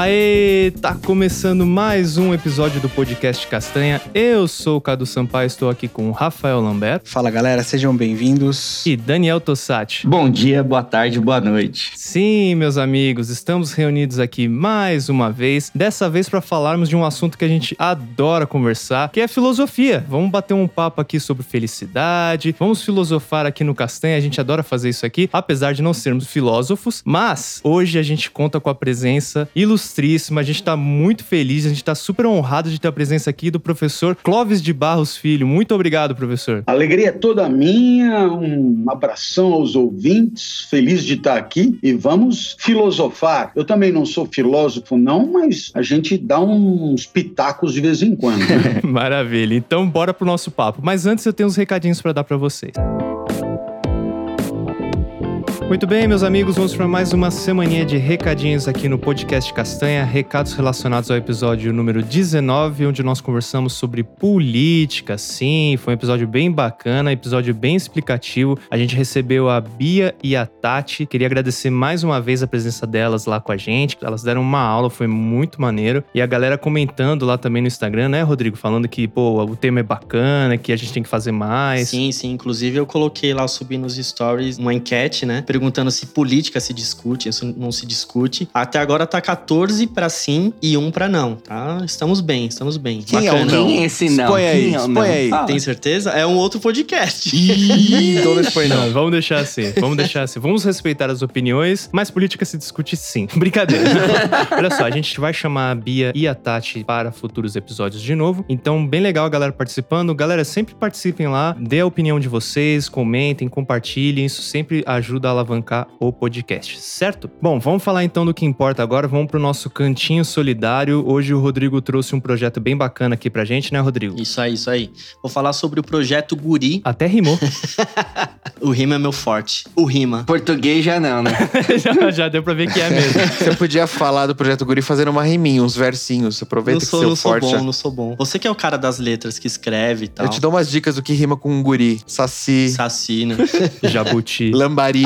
Aê, tá começando mais um episódio do podcast Castanha. Eu sou o Cadu Sampaio, estou aqui com o Rafael Lambert. Fala galera, sejam bem-vindos. E Daniel Tossati. Bom dia, boa tarde, boa noite. Sim, meus amigos, estamos reunidos aqui mais uma vez, dessa vez para falarmos de um assunto que a gente adora conversar, que é filosofia. Vamos bater um papo aqui sobre felicidade, vamos filosofar aqui no Castanha, a gente adora fazer isso aqui, apesar de não sermos filósofos, mas hoje a gente conta com a presença ilustríssima, a gente tá muito feliz, a gente tá super honrado de ter a presença aqui do professor Clóvis de Barros Filho. Muito obrigado, professor. Alegria é toda minha, um abração aos ouvintes, feliz de estar aqui e vamos filosofar. Eu também não sou filósofo, não, mas a gente dá uns pitacos de vez em quando. Né? Maravilha. Então, bora pro nosso papo. Mas antes eu tenho uns recadinhos para dar para vocês. Muito bem, meus amigos, vamos para mais uma semaninha de recadinhos aqui no podcast Castanha, recados relacionados ao episódio número 19, onde nós conversamos sobre política. Sim, foi um episódio bem bacana, episódio bem explicativo. A gente recebeu a Bia e a Tati. Queria agradecer mais uma vez a presença delas lá com a gente. Elas deram uma aula, foi muito maneiro. E a galera comentando lá também no Instagram, né, Rodrigo, falando que, pô, o tema é bacana, que a gente tem que fazer mais. Sim, sim. Inclusive eu coloquei lá, subi nos stories uma enquete, né? Perguntando se política se discute, isso não se discute. Até agora tá 14 para sim e 1 para não, tá? Estamos bem, estamos bem. Quem Bacana. é o não? Quem é esse não? Expõe aí, é expõe aí. Ah. Tem certeza? É um outro podcast. então não expõe não. Vamos deixar assim, vamos deixar assim. Vamos respeitar as opiniões, mas política se discute sim. Brincadeira. Olha só, a gente vai chamar a Bia e a Tati para futuros episódios de novo. Então, bem legal a galera participando. Galera, sempre participem lá, dê a opinião de vocês, comentem, compartilhem. Isso sempre ajuda a alavancar o podcast, certo? Bom, vamos falar então do que importa agora. Vamos pro nosso cantinho solidário. Hoje o Rodrigo trouxe um projeto bem bacana aqui pra gente, né, Rodrigo? Isso aí, isso aí. Vou falar sobre o projeto Guri. Até rimou. o rima é meu forte. O rima. Português já não, né? já, já, deu pra ver que é mesmo. Você podia falar do projeto Guri fazendo uma riminha, uns versinhos. Aproveita não sou, que seu não forte. Sou bom, já... não sou bom. Você que é o cara das letras que escreve e tal. Eu te dou umas dicas do que rima com guri. Saci. Saci, né? Jabuti. Lambari.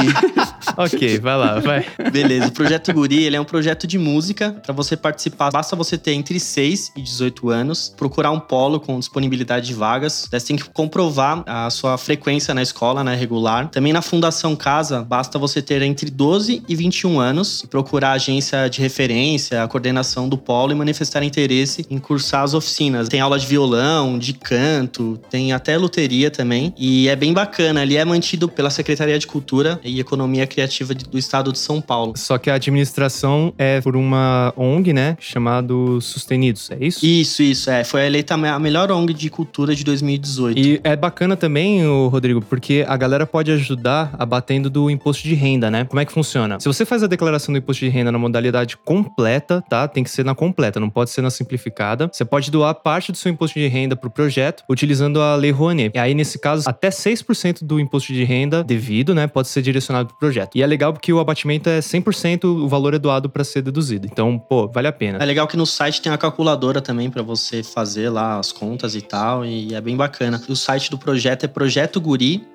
ok, vai lá, vai. Beleza. O Projeto Guri, ele é um projeto de música. Para você participar, basta você ter entre 6 e 18 anos, procurar um polo com disponibilidade de vagas. Você tem que comprovar a sua frequência na escola, né, regular. Também na Fundação Casa, basta você ter entre 12 e 21 anos, procurar a agência de referência, a coordenação do polo e manifestar interesse em cursar as oficinas. Tem aula de violão, de canto, tem até loteria também. E é bem bacana. Ele é mantido pela Secretaria de Cultura e Economia Criativa do Estado de São Paulo. Só que a administração é por uma ONG, né? Chamado Sustenidos, é isso? Isso, isso. É. Foi eleita a melhor ONG de cultura de 2018. E é bacana também, Rodrigo, porque a galera pode ajudar abatendo do imposto de renda, né? Como é que funciona? Se você faz a declaração do imposto de renda na modalidade completa, tá? Tem que ser na completa, não pode ser na simplificada. Você pode doar parte do seu imposto de renda pro projeto utilizando a Lei Rouanet. E aí, nesse caso, até 6% do imposto de renda devido, né? Pode ser direcionado pro projeto. E é legal porque o abatimento é 100% o valor é doado para ser deduzido. Então, pô, vale a pena. É legal que no site tem a calculadora também para você fazer lá as contas e tal, e é bem bacana. O site do projeto é projetoguri.org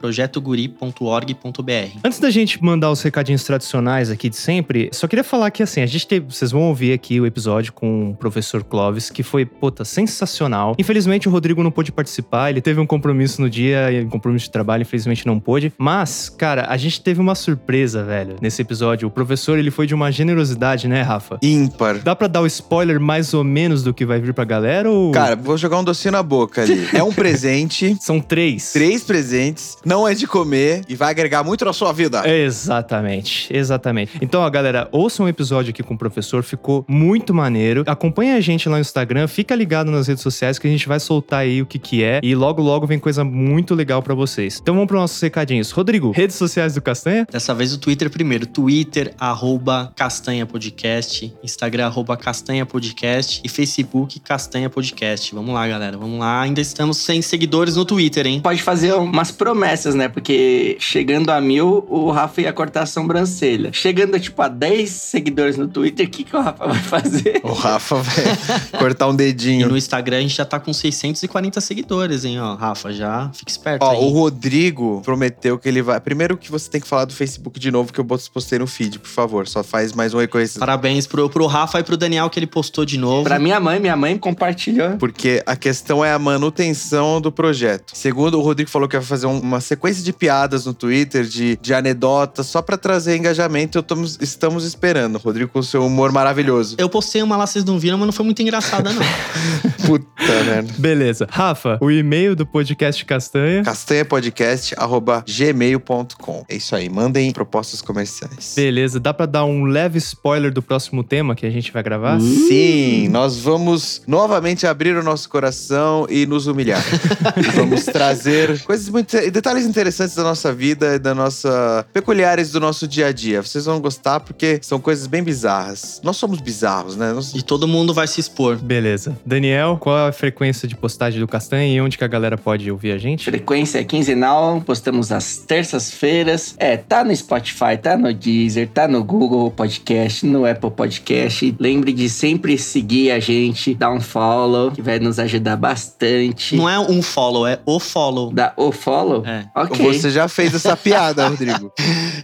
projetoguri.org.br. Antes da gente mandar os recadinhos tradicionais aqui de sempre, só queria falar que assim, a gente teve, vocês vão ouvir aqui o episódio com o professor Clóvis, que foi, puta, sensacional. Infelizmente o Rodrigo não pôde participar, ele teve um compromisso no dia, um compromisso de trabalho, infelizmente não pôde. Mas, cara, a gente teve uma surpresa, velho, nesse episódio. O professor, ele foi de uma generosidade, né, Rafa? Ímpar. Dá pra dar o spoiler mais ou menos do que vai vir pra galera ou... Cara, vou jogar um docinho na boca ali. É um presente. São três. Três presentes, não é de comer e vai agregar muito na sua vida. Exatamente, exatamente. Então, ó, galera, ouçam um episódio aqui com o professor, ficou muito maneiro. Acompanha a gente lá no Instagram, fica ligado nas redes sociais que a gente vai soltar aí o que que é e logo logo vem coisa muito legal para vocês. Então vamos para nossos recadinhos. Rodrigo, redes sociais do Castanha? Dessa vez o Twitter primeiro, Twitter arroba Castanha Podcast, Instagram arroba Castanha Podcast e Facebook Castanha Podcast. Vamos lá, galera, vamos lá. Ainda estamos sem seguidores no Twitter, hein? Pode fazer umas promessas, né? Porque chegando a mil, o Rafa ia cortar a sobrancelha. Chegando, tipo, a 10 seguidores no Twitter, o que, que o Rafa vai fazer? O Rafa vai cortar um E dedinho. no Instagram a gente já tá com 640 seguidores, hein, ó. Rafa, já fica esperto Ó, aí. o Rodrigo prometeu que ele vai. Primeiro que você tem que falar do Facebook de novo, que eu postei no feed, por favor. Só faz mais um reconhecimento. Parabéns pro, pro Rafa e pro Daniel que ele postou de novo. Pra minha mãe, minha mãe compartilhou. Porque a questão é a manutenção do projeto. Segundo, o Rodrigo falou que vai fazer um- uma sequência de piadas no Twitter, de, de anedotas, só pra trazer engajamento. Eu tamo- estamos esperando. Rodrigo com seu humor maravilhoso. Eu postei uma lá, vocês não viram, mas não foi muito engraçada, não. Puta merda. Beleza. Rafa, o e-mail do podcast Castanha. castanhapodcast.gmail.com. É isso aí. Mandem propostas comerciais. Beleza, dá pra dar um leve spoiler do próximo tema que a gente vai gravar? Sim, nós vamos novamente abrir o nosso coração e nos humilhar. vamos trazer coisas muito detalhes interessantes da nossa vida e da nossa peculiares do nosso dia a dia. Vocês vão gostar porque são coisas bem bizarras. Nós somos bizarros, né? Nós- E todo mundo vai se expor. Beleza. Daniel, qual é a frequência de postagem do Castanha e onde que a galera pode ouvir a gente? Frequência é quinzenal, postamos às terças-feiras. É, tá no Spotify, tá no Deezer, tá no Google Podcast, no Apple Podcast. Lembre de sempre seguir a gente, dar um follow, que vai nos ajudar bastante. Não é um follow, é o follow. Dá o follow? É. Ok. Você já fez essa piada, Rodrigo.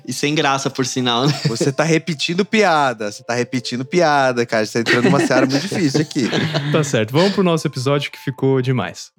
E sem graça, por sinal, né? Você tá repetindo piada. Você tá repetindo piada, cara. Você tá entrando numa seara muito difícil aqui. Tá certo. Vamos pro nosso episódio que ficou demais.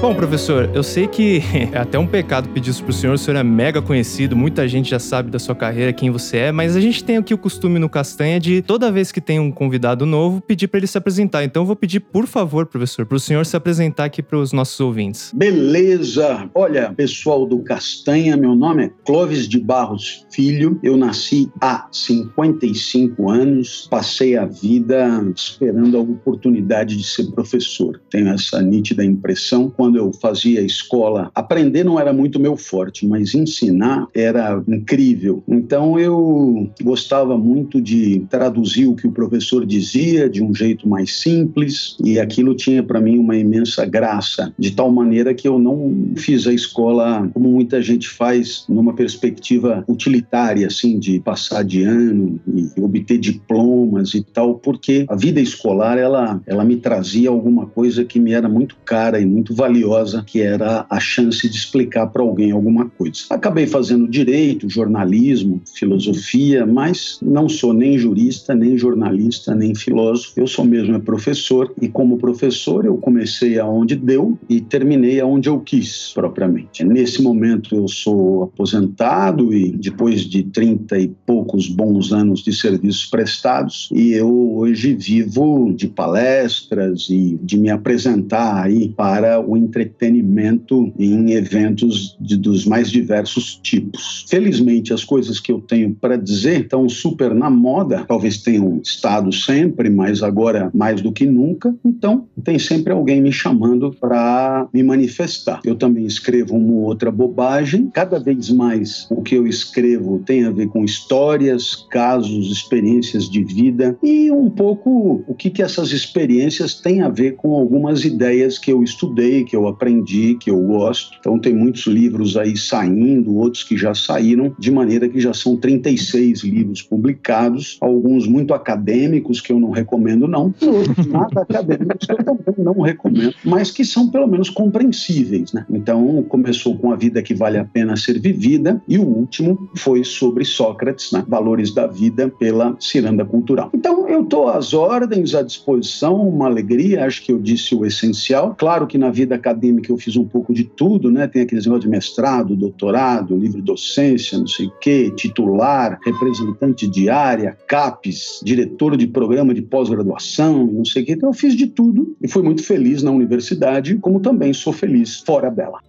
Bom, professor, eu sei que é até um pecado pedir isso pro senhor, o senhor é mega conhecido, muita gente já sabe da sua carreira, quem você é, mas a gente tem aqui o costume no Castanha de, toda vez que tem um convidado novo, pedir pra ele se apresentar. Então eu vou pedir, por favor, professor, pro senhor se apresentar aqui pros nossos ouvintes. Beleza! Olha, pessoal do Castanha, meu nome é Clóvis de Barros Filho. Eu nasci há 55 anos, passei a vida esperando a oportunidade de ser professor. Tenho essa nítida impressão. Quando eu fazia escola, aprender não era muito meu forte, mas ensinar era incrível. Então eu gostava muito de traduzir o que o professor dizia de um jeito mais simples, e aquilo tinha para mim uma imensa graça, de tal maneira que eu não fiz a escola como muita gente faz, numa perspectiva utilitária, assim, de passar de ano e obter diplomas e tal, porque a vida escolar ela, ela me trazia alguma coisa que me era muito cara e muito valiosa, que era a chance de explicar para alguém alguma coisa. Acabei fazendo direito, jornalismo, filosofia, mas não sou nem jurista, nem jornalista, nem filósofo. Eu sou mesmo é professor e como professor eu comecei aonde deu e terminei aonde eu quis propriamente. Nesse momento eu sou aposentado e depois de 30 e poucos bons anos de serviços prestados e eu hoje vivo de palestras e de me apresentar aí para o entretenimento em eventos de, dos mais diversos tipos. Felizmente, as coisas que eu tenho para dizer estão super na moda, talvez tenham estado sempre, mas agora mais do que nunca. Então, tem sempre alguém me chamando para me manifestar. Eu também escrevo uma ou outra bobagem. Cada vez mais o que eu escrevo tem a ver com histórias, casos, experiências de vida e um pouco o que, que essas experiências têm a ver com algumas ideias que eu estudei, que eu aprendi, que eu gosto. Então, tem muitos livros aí saindo, outros que já saíram, de maneira que já são 36 livros publicados, alguns muito acadêmicos que eu não recomendo, não, outros nada acadêmicos que eu também não recomendo, mas que são pelo menos compreensíveis. Né? Então, começou com A Vida que Vale a Pena Ser Vivida, e o último foi sobre Sócrates, né? Valores da Vida, pela Ciranda Cultural. Então, eu estou às ordens, à disposição, uma alegria, acho que eu disse o essencial. Claro que na vida acadêmica eu fiz um pouco de tudo, né? Tem aqueles negócios de mestrado, doutorado, livre docência, não sei o quê, titular, representante de área, CAPES, diretor de programa de pós-graduação, não sei o quê. Então eu fiz de tudo e fui muito feliz na universidade, como também sou feliz fora dela.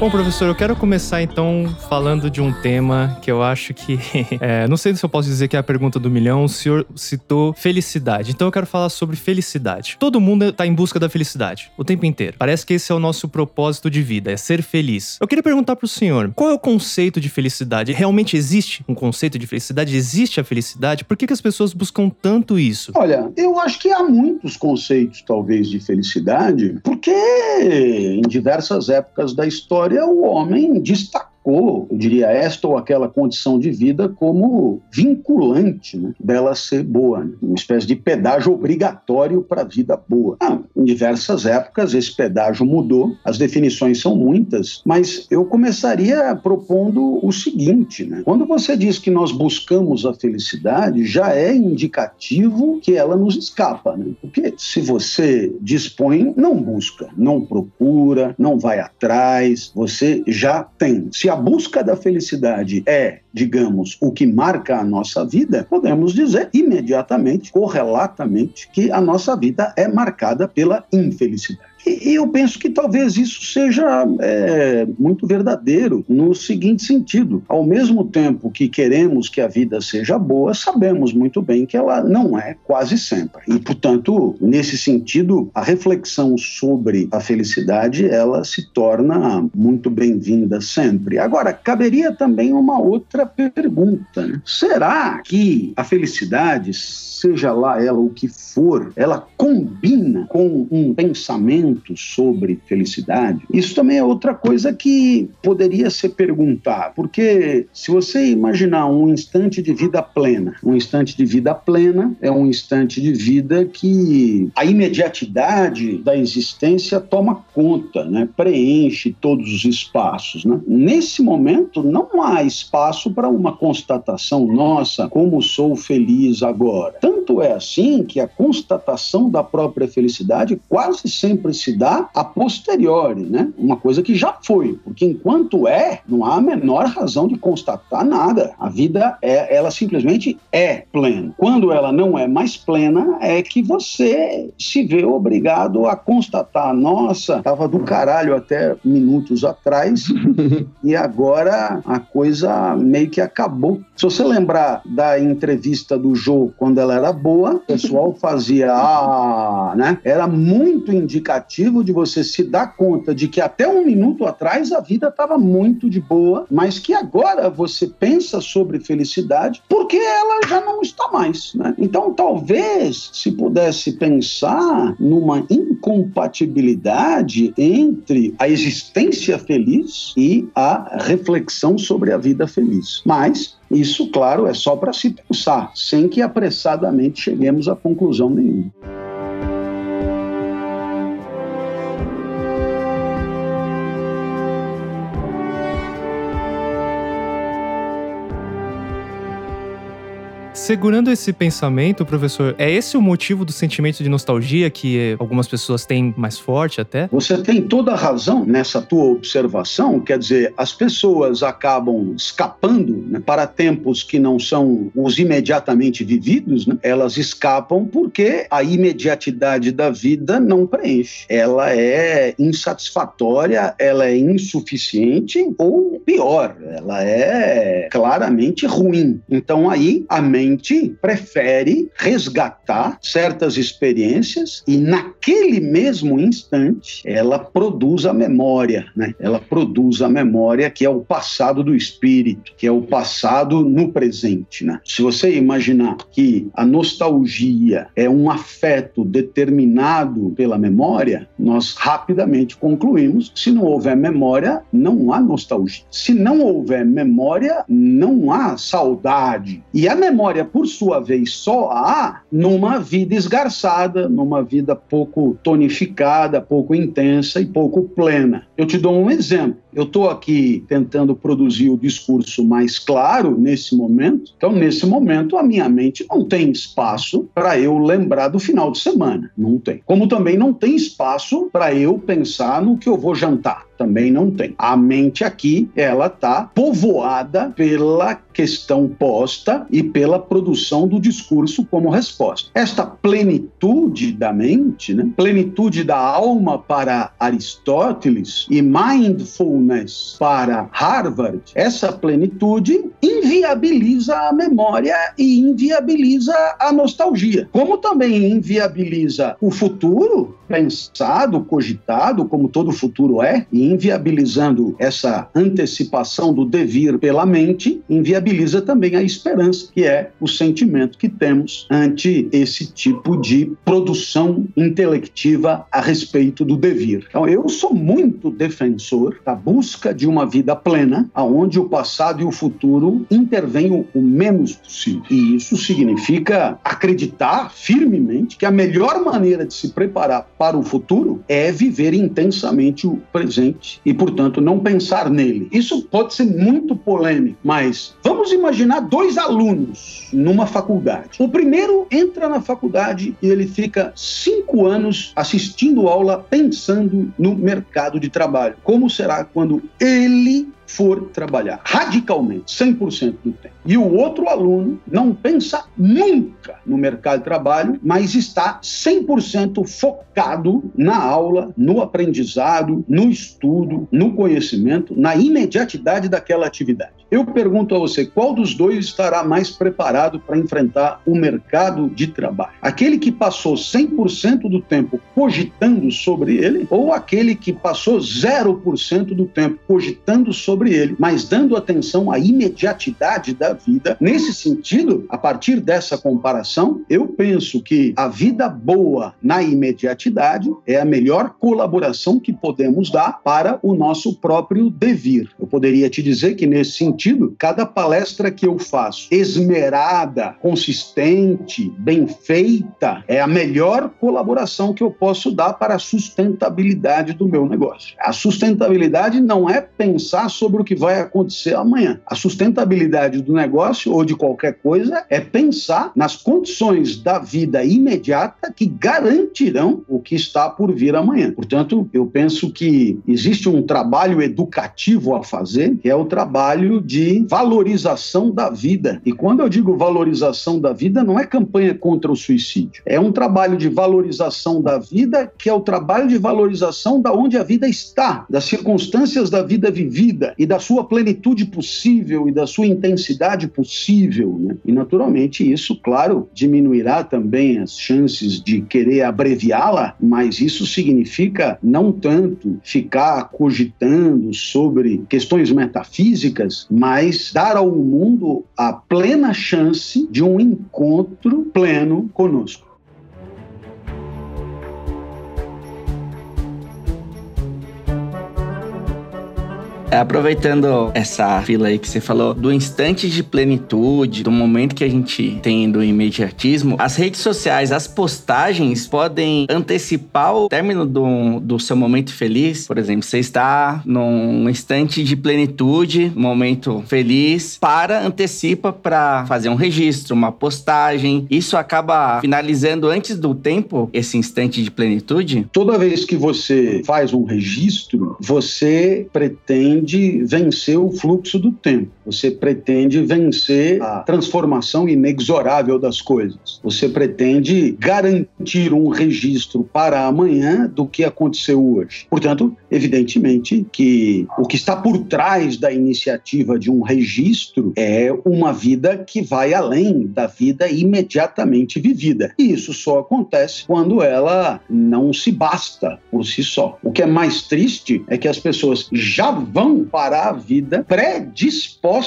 Bom, professor, eu quero começar então falando de um tema que eu acho que. É, não sei se eu posso dizer que é a pergunta do milhão. O senhor citou felicidade. Então eu quero falar sobre felicidade. Todo mundo está em busca da felicidade o tempo inteiro. Parece que esse é o nosso propósito de vida, é ser feliz. Eu queria perguntar pro senhor: qual é o conceito de felicidade? Realmente existe um conceito de felicidade? Existe a felicidade? Por que, que as pessoas buscam tanto isso? Olha, eu acho que há muitos conceitos, talvez, de felicidade, porque em diversas épocas da história o homem destacou eu diria, esta ou aquela condição de vida como vinculante né, dela ser boa, né? uma espécie de pedágio obrigatório para a vida boa. Ah, em diversas épocas esse pedágio mudou, as definições são muitas, mas eu começaria propondo o seguinte: né? quando você diz que nós buscamos a felicidade, já é indicativo que ela nos escapa, né? porque se você dispõe, não busca, não procura, não vai atrás, você já tem. Se a busca da felicidade é, digamos, o que marca a nossa vida, podemos dizer imediatamente, correlatamente, que a nossa vida é marcada pela infelicidade. E eu penso que talvez isso seja é, muito verdadeiro no seguinte sentido: ao mesmo tempo que queremos que a vida seja boa, sabemos muito bem que ela não é quase sempre. E, portanto, nesse sentido, a reflexão sobre a felicidade ela se torna muito bem-vinda sempre. Agora, caberia também uma outra pergunta: né? será que a felicidade, seja lá ela o que for, ela combina com um pensamento sobre felicidade, isso também é outra coisa que poderia ser perguntar, porque se você imaginar um instante de vida plena, um instante de vida plena é um instante de vida que a imediatidade da existência toma conta, né? preenche todos os espaços. Né? Nesse momento, não há espaço para uma constatação nossa, como sou feliz agora. Tanto é assim que a constatação da própria felicidade quase sempre se dá a posteriori, né? Uma coisa que já foi, porque enquanto é, não há a menor razão de constatar nada. A vida é, ela simplesmente é plena. Quando ela não é mais plena, é que você se vê obrigado a constatar, nossa, tava do caralho até minutos atrás e agora a coisa meio que acabou. Se você lembrar da entrevista do Jô quando ela era boa, o pessoal fazia ah, né? Era muito indicativo indicativo de você se dar conta de que até um minuto atrás a vida estava muito de boa, mas que agora você pensa sobre felicidade porque ela já não está mais. Né? Então, talvez se pudesse pensar numa incompatibilidade entre a existência feliz e a reflexão sobre a vida feliz. Mas isso, claro, é só para se pensar, sem que apressadamente cheguemos a conclusão nenhuma. Segurando esse pensamento, professor, é esse o motivo do sentimento de nostalgia que algumas pessoas têm mais forte até? Você tem toda a razão nessa tua observação, quer dizer, as pessoas acabam escapando né, para tempos que não são os imediatamente vividos, né? elas escapam porque a imediatidade da vida não preenche. Ela é insatisfatória, ela é insuficiente ou pior, ela é claramente ruim. Então aí a mente prefere resgatar certas experiências e naquele mesmo instante ela produz a memória, né? Ela produz a memória que é o passado do espírito, que é o passado no presente, né? Se você imaginar que a nostalgia é um afeto determinado pela memória, nós rapidamente concluímos que se não houver memória, não há nostalgia. Se não houver memória, não há saudade. E a memória por sua vez, só há numa vida esgarçada, numa vida pouco tonificada, pouco intensa e pouco plena. Eu te dou um exemplo. Eu estou aqui tentando produzir o discurso mais claro nesse momento. Então, nesse momento, a minha mente não tem espaço para eu lembrar do final de semana. Não tem. Como também não tem espaço para eu pensar no que eu vou jantar também não tem. A mente aqui, ela está povoada pela questão posta e pela produção do discurso como resposta. Esta plenitude da mente, né? plenitude da alma para Aristóteles e mindful mindfulness para Harvard, essa plenitude inviabiliza a memória e inviabiliza a nostalgia. Como também inviabiliza o futuro, pensado, cogitado, como todo futuro é, e inviabilizando essa antecipação do devir pela mente, inviabiliza também a esperança, que é o sentimento que temos ante esse tipo de produção intelectiva a respeito do devir. Então, eu sou muito defensor da busca de uma vida plena, aonde o passado e o futuro intervenham o menos possível. E isso significa acreditar firmemente que a melhor maneira de se preparar para o futuro é viver intensamente o presente e, portanto, não pensar nele. Isso pode ser muito polêmico, mas vamos imaginar dois alunos numa faculdade. O primeiro entra na faculdade e ele fica cinco anos assistindo aula pensando no mercado de trabalho. Como será quando ele for trabalhar radicalmente, 100% do tempo. E o outro aluno não pensa nunca no mercado de trabalho, mas está 100% focado na aula, no aprendizado, no estudo, no conhecimento, na imediatidade daquela atividade. Eu pergunto a você, qual dos dois estará mais preparado para enfrentar o mercado de trabalho? Aquele que passou 100% do tempo cogitando sobre ele ou aquele que passou 0% do tempo cogitando sobre ele, mas dando atenção à imediatidade da vida? Nesse sentido, a partir dessa comparação, eu penso que a vida boa na imediatidade é a melhor colaboração que podemos dar para o nosso próprio devir. Eu poderia te dizer que nesse sentido, cada palestra que eu faço, esmerada, consistente, bem feita, é a melhor colaboração que eu posso dar para a sustentabilidade do meu negócio. A sustentabilidade não é pensar sobre o que vai acontecer amanhã. A sustentabilidade do negócio ou de qualquer coisa é pensar nas condições da vida imediata que garantirão o que está por vir amanhã. Portanto, eu penso que existe um trabalho educativo a fazer, que é o trabalho de valorização da vida. E quando eu digo valorização da vida, não é campanha contra o suicídio. É um trabalho de valorização da vida, que é o trabalho de valorização da onde a vida está, das circunstâncias da vida vivida e da sua plenitude possível e da sua intensidade possível. Né? E, naturalmente, isso, claro, diminuirá também as chances de querer abreviá-la, mas isso significa não tanto ficar cogitando sobre questões metafísicas, mas dar ao mundo a plena chance de um encontro pleno conosco. Aproveitando essa fila aí que você falou, do instante de plenitude, do momento que a gente tem do imediatismo, as redes sociais, as postagens podem antecipar o término do, do seu momento feliz. Por exemplo, você está num instante de plenitude, momento feliz, para, antecipa para fazer um registro, uma postagem. Isso acaba finalizando antes do tempo esse instante de plenitude? Toda vez que você faz um registro, você pretende pretende vencer o fluxo do tempo, você pretende vencer a transformação inexorável das coisas, você pretende garantir um registro para amanhã do que aconteceu hoje. Portanto, evidentemente que o que está por trás da iniciativa de um registro é uma vida que vai além da vida imediatamente vivida. E isso só acontece quando ela não se basta por si só. O que é mais triste é que as pessoas já vão para a vida predispostas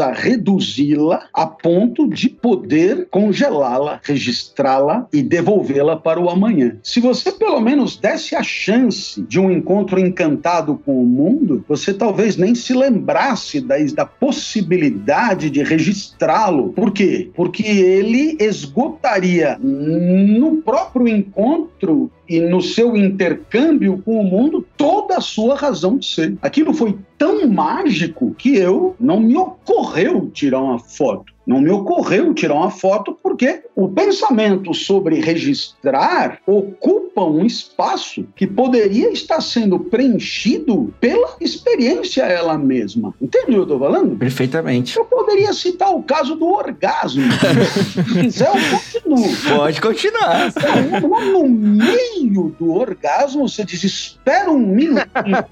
a reduzi-la a ponto de poder congelá-la, registrá-la e devolvê-la para o amanhã. Se você pelo menos desse a chance de um encontro encantado com o mundo, você talvez nem se lembrasse da, da possibilidade de registrá-lo. Por quê? Porque ele esgotaria no próprio encontro e no seu intercâmbio com o mundo toda a sua razão de ser. Aquilo foi tão mágico que eu não me ocorreu tirar uma foto. Não me ocorreu tirar uma foto porque o pensamento sobre registrar ocupa um espaço que poderia estar sendo preenchido pela experiência ela mesma. Entende o que eu estou falando? Perfeitamente. Eu poderia citar o caso do orgasmo. Se quiser, eu continuo. Pode continuar. Então, no meio do orgasmo, você desespera um minutinho. Né?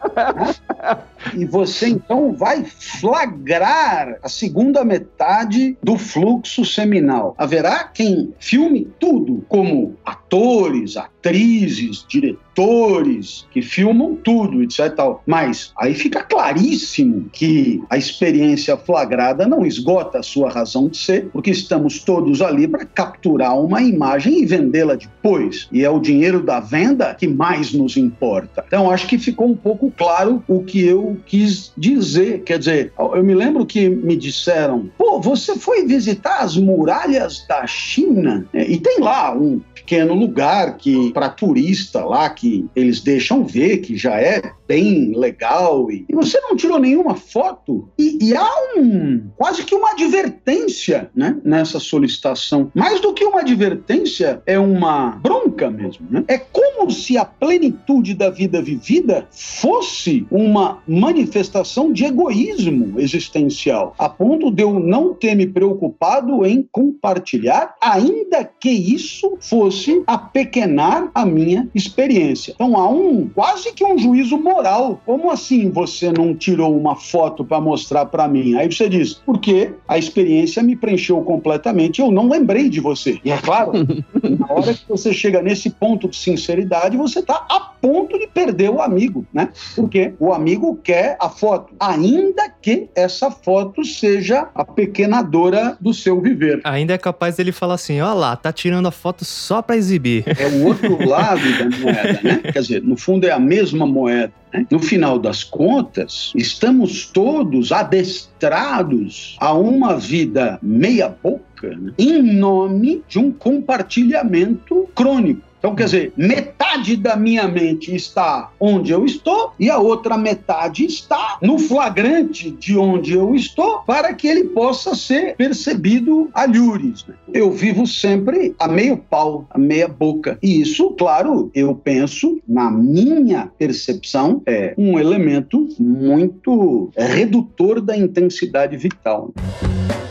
E você então vai flagrar a segunda metade do fluxo seminal. Haverá quem filme tudo, como atores, atrizes, diretores que filmam tudo, etc. Tal. Mas aí fica claríssimo que a experiência flagrada não esgota a sua razão de ser, porque estamos todos ali para capturar uma imagem e vendê-la depois. E é o dinheiro da venda que mais nos importa. Então acho que ficou um pouco claro o que eu quis dizer. Quer dizer, eu me lembro que me disseram: pô, você foi visitar as muralhas da China? E tem lá um pequeno lugar que para turista lá que eles deixam ver que já é bem legal e, e você não tirou nenhuma foto e, e, há um quase que uma advertência né, nessa solicitação mais do que uma advertência é uma bronca mesmo né? é como se a plenitude da vida vivida fosse uma manifestação de egoísmo existencial a ponto de eu não ter me preocupado em compartilhar ainda que isso fosse apequenar a minha experiência então há um quase que um juízo moral. Como assim você não tirou uma foto para mostrar para mim? Aí você diz, porque a experiência me preencheu completamente, eu não lembrei de você. E é claro, na hora que você chega nesse ponto de sinceridade, você está a ponto de perder o amigo, né? Porque o amigo quer a foto, ainda que essa foto seja a pequenadora do seu viver. Ainda é capaz dele falar assim: ó lá, tá tirando a foto só para exibir. É o outro lado da moeda, né? Quer dizer, no fundo é a mesma moeda. Né? No final das contas, estamos todos adestrados a uma vida meia-boca né? em nome de um compartilhamento crônico. Então, quer dizer, metade da minha mente está onde eu estou e a outra metade está no flagrante de onde eu estou para que ele possa ser percebido a lures. Né? Eu vivo sempre a meio pau, a meia boca. E isso, claro, eu penso, na minha percepção, é um elemento muito redutor da intensidade vital. A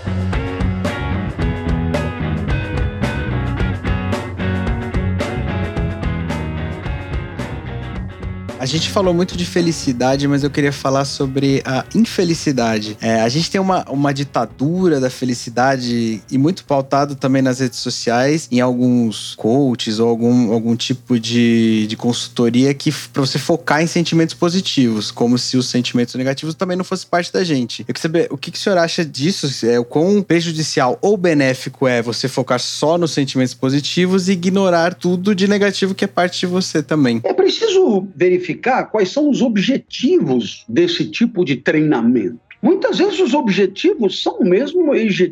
gente falou muito de felicidade, mas eu queria falar sobre a infelicidade. É, a gente tem uma, uma ditadura da felicidade e muito pautado também nas redes sociais, em alguns coaches ou algum, algum tipo de, de consultoria que para você focar em sentimentos positivos, como se os sentimentos negativos também não fossem parte da gente. Eu queria saber o que, que o senhor acha disso, é, o quão prejudicial ou benéfico é você focar só nos sentimentos positivos e ignorar tudo de negativo que é parte de você também. É preciso verificar quais são os objetivos desse tipo de treinamento. Muitas vezes os objetivos são mesmo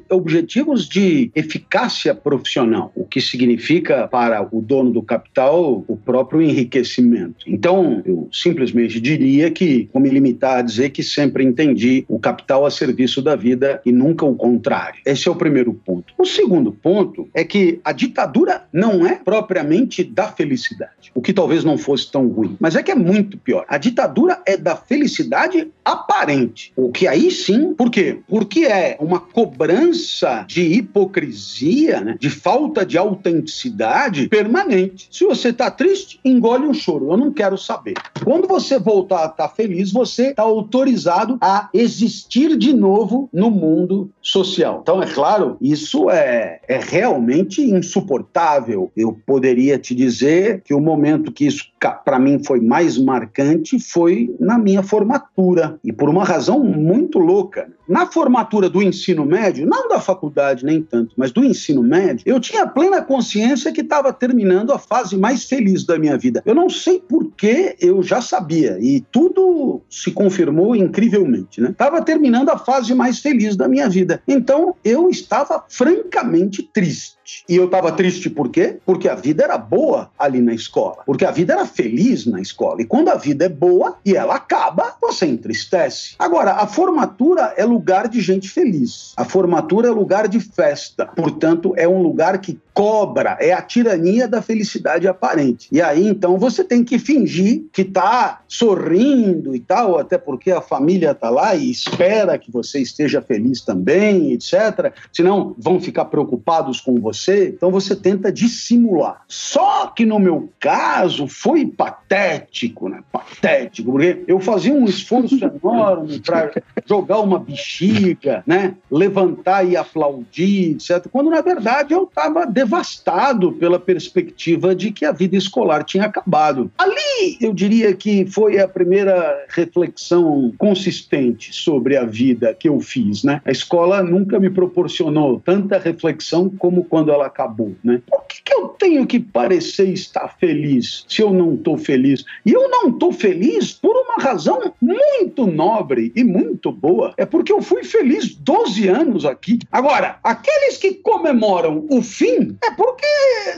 objetivos de eficácia profissional, o que significa para o dono do capital o próprio enriquecimento. Então, eu simplesmente diria que vou me limitar a dizer que sempre entendi o capital a serviço da vida e nunca o contrário. Esse é o primeiro ponto. O segundo ponto é que a ditadura não é propriamente da felicidade, o que talvez não fosse tão ruim, mas é que é muito pior. A ditadura é da felicidade aparente, o que aí sim, por quê? Porque é uma cobrança de hipocrisia, né? de falta de autenticidade permanente. Se você está triste, engole um choro. Eu não quero saber. Quando você voltar a estar tá feliz, você está autorizado a existir de novo no mundo social. Então, é claro, isso é, é realmente insuportável. Eu poderia te dizer que o momento que isso para mim foi mais marcante foi na minha formatura e por uma razão muito louca. Na formatura do ensino médio, não da faculdade nem tanto, mas do ensino médio, eu tinha plena consciência que estava terminando a fase mais feliz da minha vida. Eu não sei por que eu já sabia e tudo se confirmou incrivelmente, né? Estava terminando a fase mais feliz da minha vida. Então eu estava francamente triste. E eu estava triste por quê? Porque a vida era boa ali na escola. Porque a vida era feliz na escola. E quando a vida é boa e ela acaba, você entristece. Agora, a formação formatura é lugar de gente feliz. A formatura é lugar de festa. Portanto, é um lugar que cobra, é a tirania da felicidade aparente. E aí, então, você tem que fingir que tá sorrindo e tal, até porque a família tá lá e espera que você esteja feliz também, etc. Senão vão ficar preocupados com você. Então você tenta dissimular. Só que no meu caso foi patético, né? Patético, porque eu fazia um esforço enorme para jogar uma bexiga, né? Levantar e aplaudir, etc. Quando na verdade eu estava devastado pela perspectiva de que a vida escolar tinha acabado. Ali, eu diria que foi a primeira reflexão consistente sobre a vida que eu fiz, né? A escola nunca me proporcionou tanta reflexão como quando ela acabou, né? Por que, que eu tenho que parecer estar feliz se eu não estou feliz? E eu não estou feliz por uma razão muito nobre e muito boa. É porque eu fui feliz 12 anos aqui. Agora, aqueles que comemoram o fim é porque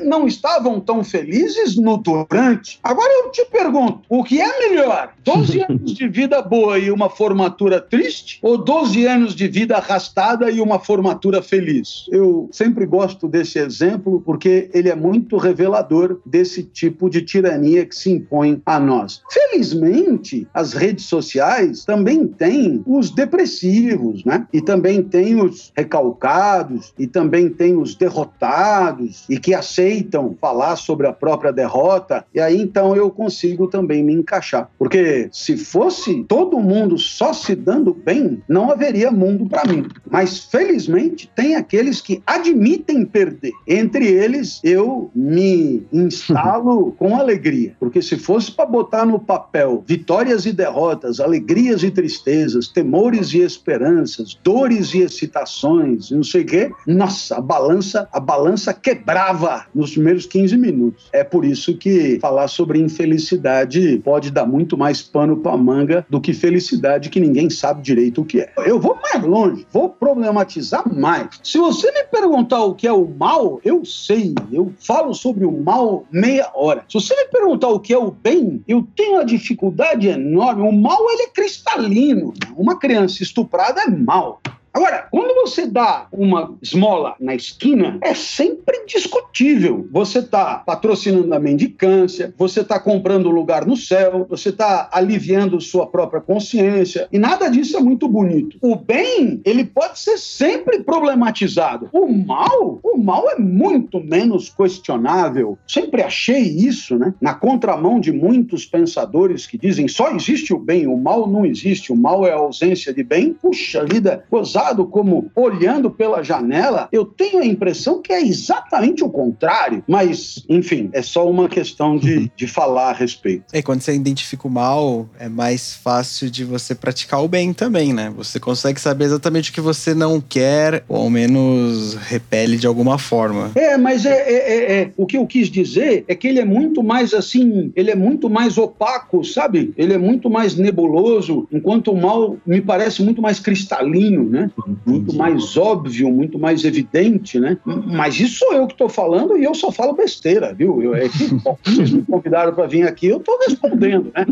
não estavam tão felizes no durante. Agora eu te pergunto, o que é melhor? 12 anos de vida boa e uma formatura triste? Ou 12 anos de vida arrastada e uma formatura feliz? Eu sempre gosto desse exemplo porque ele é muito revelador desse tipo de tirania que se impõe a nós. Felizmente, as redes sociais também têm os depressivos, né? E também tem os recalcados, e também tem os derrotados e que aceitam falar sobre a própria derrota, e aí então eu consigo também me encaixar. Porque se fosse todo mundo só se dando bem, não haveria mundo para mim. Mas felizmente tem aqueles que admitem perder. Entre eles, eu me instalo com alegria, porque se fosse para botar no papel vitórias e derrotas, alegrias e tristezas, temores e esperanças, dores e excitações, não sei o quê, nossa, a balança, a balança quebrava nos primeiros 15 minutos. É por isso que falar sobre infelicidade pode dar muito mais pano para manga do que felicidade que ninguém sabe direito o que é. Eu vou mais longe, vou problematizar mais. Se você me perguntar o que é o mal, eu sei, eu falo sobre o mal meia hora. Se você me perguntar o que é o bem, eu tenho uma dificuldade enorme. O mal ele é cristalino. Uma criança estuprada é mal. Agora, quando você dá uma esmola na esquina, é sempre discutível. Você está patrocinando a mendicância, você está comprando lugar no céu, você está aliviando sua própria consciência, e nada disso é muito bonito. O bem, ele pode ser sempre problematizado. O mal, o mal é muito menos questionável. Sempre achei isso, né? Na contramão de muitos pensadores que dizem só existe o bem, o mal não existe, o mal é a ausência de bem. Puxa vida, gozar como olhando pela janela, eu tenho a impressão que é exatamente o contrário. Mas, enfim, é só uma questão de, de falar a respeito. É, quando você identifica o mal, é mais fácil de você praticar o bem também, né? Você consegue saber exatamente o que você não quer, ou ao menos repele de alguma forma. É, mas é, é, é, é, o que eu quis dizer é que ele é muito mais assim, ele é muito mais opaco, sabe? Ele é muito mais nebuloso, enquanto o mal me parece muito mais cristalino, né? Muito mais óbvio, muito mais evidente, né? Mas isso sou eu que estou falando e eu só falo besteira, viu? Eu, é que, bom, vocês me convidaram para vir aqui, eu estou respondendo, né?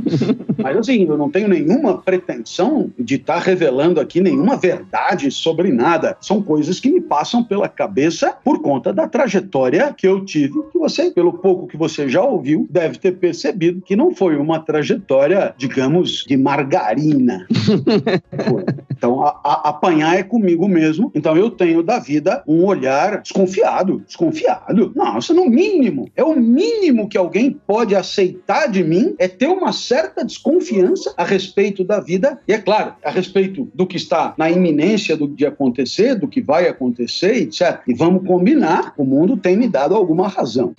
Mas assim, eu não tenho nenhuma pretensão de estar tá revelando aqui nenhuma verdade sobre nada. São coisas que me passam pela cabeça por conta da trajetória que eu tive, que você, pelo pouco que você já ouviu, deve ter percebido que não foi uma trajetória, digamos, de margarina. então, a, a, apanhar é comigo mesmo. Então eu tenho da vida um olhar desconfiado. Desconfiado. Nossa, no mínimo. É o mínimo que alguém pode aceitar de mim é ter uma certa desconfiança a respeito da vida. E é claro, a respeito do que está na iminência do, de acontecer, do que vai acontecer, etc. E vamos combinar, o mundo tem me dado alguma razão.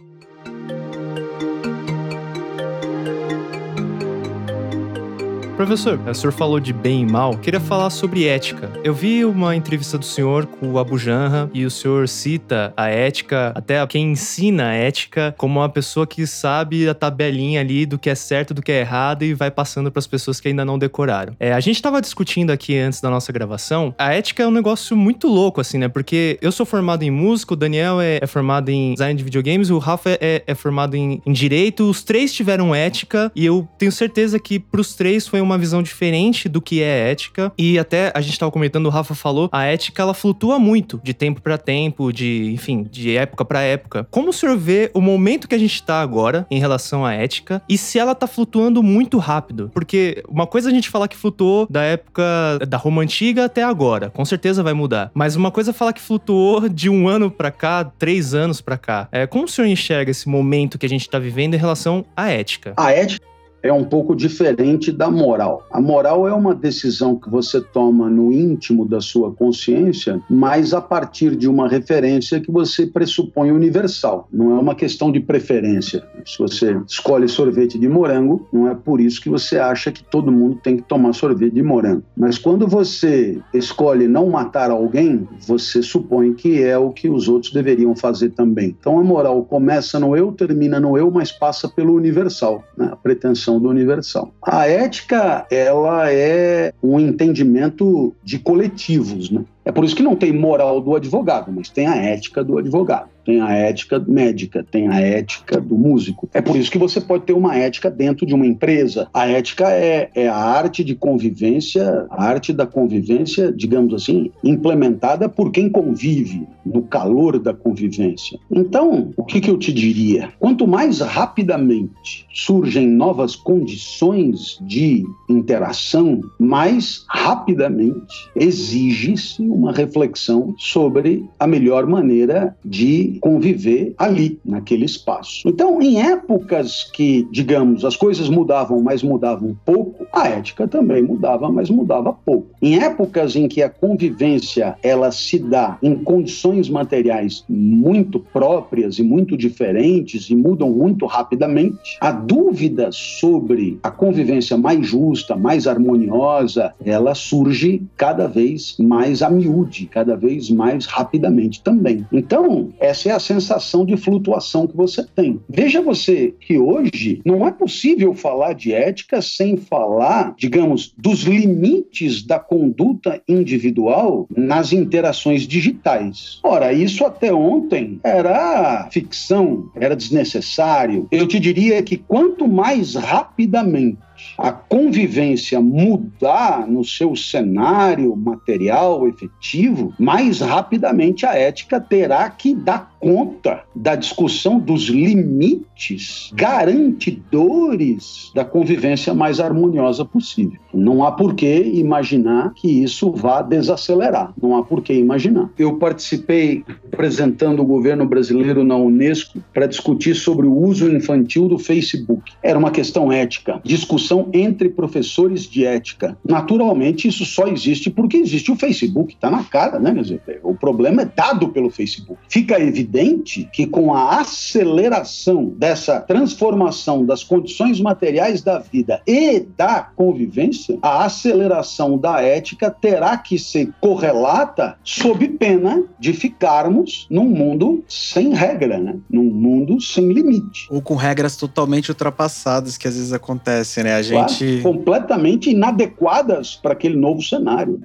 Professor, o senhor falou de bem e mal. Queria falar sobre ética. Eu vi uma entrevista do senhor com o Abu Janra e o senhor cita a ética, até quem ensina a ética, como uma pessoa que sabe a tabelinha ali do que é certo, do que é errado e vai passando para as pessoas que ainda não decoraram. É, a gente estava discutindo aqui antes da nossa gravação. A ética é um negócio muito louco, assim, né? Porque eu sou formado em música, o Daniel é, é formado em design de videogames, o Rafa é, é formado em, em direito. Os três tiveram ética e eu tenho certeza que para os três foi uma visão diferente do que é ética. E até a gente estava comentando, o Rafa falou, a ética ela flutua muito de tempo para tempo, de, enfim, de época para época. Como o senhor vê o momento que a gente está agora em relação à ética e se ela tá flutuando muito rápido? Porque uma coisa é a gente falar que flutuou da época da Roma antiga até agora, com certeza vai mudar. Mas uma coisa é falar que flutuou de um ano para cá, três anos para cá. É, como o senhor enxerga esse momento que a gente está vivendo em relação à ética? A ética é um pouco diferente da moral. A moral é uma decisão que você toma no íntimo da sua consciência, mas a partir de uma referência que você pressupõe universal. Não é uma questão de preferência. Se você escolhe sorvete de morango, não é por isso que você acha que todo mundo tem que tomar sorvete de morango. Mas quando você escolhe não matar alguém, você supõe que é o que os outros deveriam fazer também. Então a moral começa no eu, termina no eu, mas passa pelo universal, né? a pretensão do universal. A ética, ela é um entendimento de coletivos, né? É por isso que não tem moral do advogado, mas tem a ética do advogado tem a ética médica, tem a ética do músico. É por isso que você pode ter uma ética dentro de uma empresa. A ética é, é a arte de convivência, a arte da convivência, digamos assim, implementada por quem convive, no calor da convivência. Então, o que, que eu te diria? Quanto mais rapidamente surgem novas condições de interação, mais rapidamente exige-se uma reflexão sobre a melhor maneira de conviver ali, naquele espaço. Então, em épocas que, digamos, as coisas mudavam, mas mudavam pouco, a ética também mudava, mas mudava pouco. Em épocas em que a convivência ela se dá em condições materiais muito próprias e muito diferentes e mudam muito rapidamente, a dúvida sobre a convivência mais justa, mais harmoniosa, ela surge cada vez mais a cada vez mais rapidamente também. Então, essa é a sensação de flutuação que você tem. Veja você que hoje não é possível falar de ética sem falar, digamos, dos limites da conduta individual nas interações digitais. Ora, isso até ontem era ficção, era desnecessário. Eu te diria que quanto mais rapidamente a convivência mudar no seu cenário material efetivo, mais rapidamente a ética terá que dar conta da discussão dos limites garantidores da convivência mais harmoniosa possível. Não há por que imaginar que isso vá desacelerar. Não há por que imaginar. Eu participei apresentando o governo brasileiro na Unesco para discutir sobre o uso infantil do Facebook. Era uma questão ética. Discussão entre professores de ética. Naturalmente, isso só existe porque existe o Facebook, está na cara, né? Quer dizer, o problema é dado pelo Facebook. Fica evidente que com a aceleração dessa transformação das condições materiais da vida e da convivência, a aceleração da ética terá que ser correlata sob pena de ficarmos num mundo sem regra, né? Num mundo sem limite. Ou com regras totalmente ultrapassadas que às vezes acontecem, né? A gente. Completamente inadequadas para aquele novo cenário.